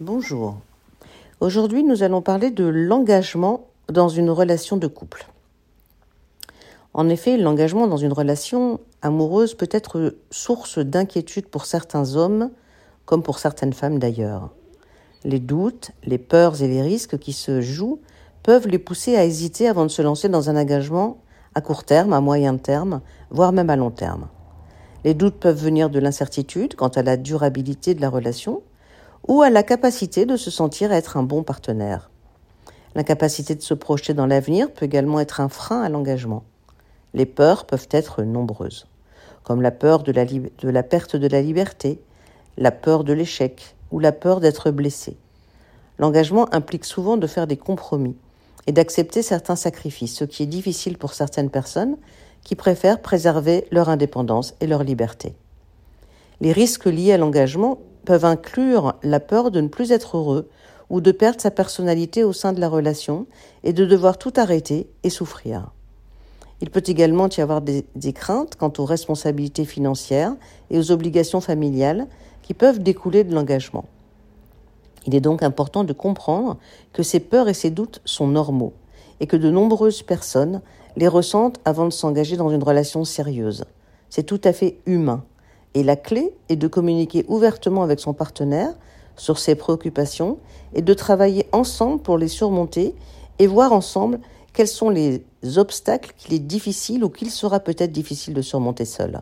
Bonjour. Aujourd'hui, nous allons parler de l'engagement dans une relation de couple. En effet, l'engagement dans une relation amoureuse peut être source d'inquiétude pour certains hommes, comme pour certaines femmes d'ailleurs. Les doutes, les peurs et les risques qui se jouent peuvent les pousser à hésiter avant de se lancer dans un engagement à court terme, à moyen terme, voire même à long terme. Les doutes peuvent venir de l'incertitude quant à la durabilité de la relation, ou à la capacité de se sentir être un bon partenaire. L'incapacité de se projeter dans l'avenir peut également être un frein à l'engagement. Les peurs peuvent être nombreuses, comme la peur de la, perte de la liberté, la peur de l'échec ou la peur d'être blessé. L'engagement implique souvent de faire des compromis et d'accepter certains sacrifices, ce qui est difficile pour certaines personnes qui préfèrent préserver leur indépendance et leur liberté. Les risques liés à l'engagement peuvent inclure la peur de ne plus être heureux ou de perdre sa personnalité au sein de la relation et de devoir tout arrêter et souffrir. Il peut également y avoir des, craintes quant aux responsabilités financières et aux obligations familiales qui peuvent découler de l'engagement. Il est donc important de comprendre que ces peurs et ces doutes sont normaux et que de nombreuses personnes les ressentent avant de s'engager dans une relation sérieuse. C'est tout à fait humain et la clé est de communiquer ouvertement avec son partenaire sur ses préoccupations et de travailler ensemble pour les surmonter et voir ensemble quels sont les obstacles qu'il est difficile ou qu'il sera peut-être difficile de surmonter seul.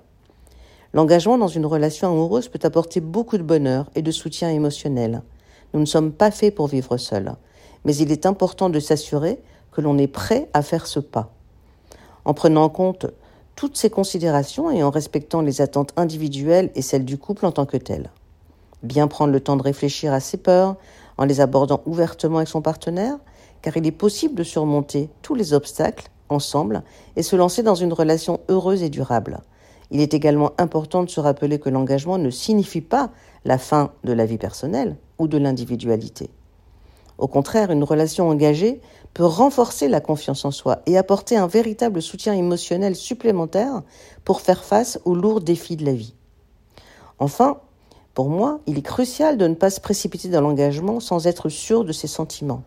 L'engagement dans une relation amoureuse peut apporter beaucoup de bonheur et de soutien émotionnel. Nous ne sommes pas faits pour vivre seuls, mais il est important de s'assurer que l'on est prêt à faire ce pas. En prenant en compte toutes ces considérations et en respectant les attentes individuelles et celles du couple en tant que tel. Bien prendre le temps de réfléchir à ses peurs en les abordant ouvertement avec son partenaire, car il est possible de surmonter tous les obstacles ensemble et se lancer dans une relation heureuse et durable. Il est également important de se rappeler que l'engagement ne signifie pas la fin de la vie personnelle ou de l'individualité. Au contraire, une relation engagée peut renforcer la confiance en soi et apporter un véritable soutien émotionnel supplémentaire pour faire face aux lourds défis de la vie. Enfin, pour moi, il est crucial de ne pas se précipiter dans l'engagement sans être sûr de ses sentiments.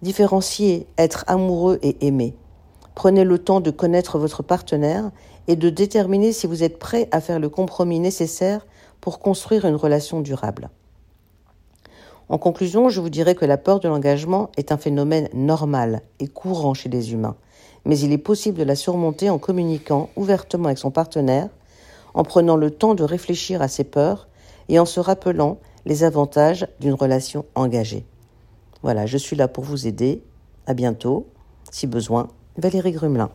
Différencier être amoureux et aimer. Prenez le temps de connaître votre partenaire et de déterminer si vous êtes prêt à faire le compromis nécessaire pour construire une relation durable. En conclusion, je vous dirais que la peur de l'engagement est un phénomène normal et courant chez les humains, mais il est possible de la surmonter en communiquant ouvertement avec son partenaire, en prenant le temps de réfléchir à ses peurs et en se rappelant les avantages d'une relation engagée. Voilà, je suis là pour vous aider. À bientôt. Si besoin, Valérie Grumelin.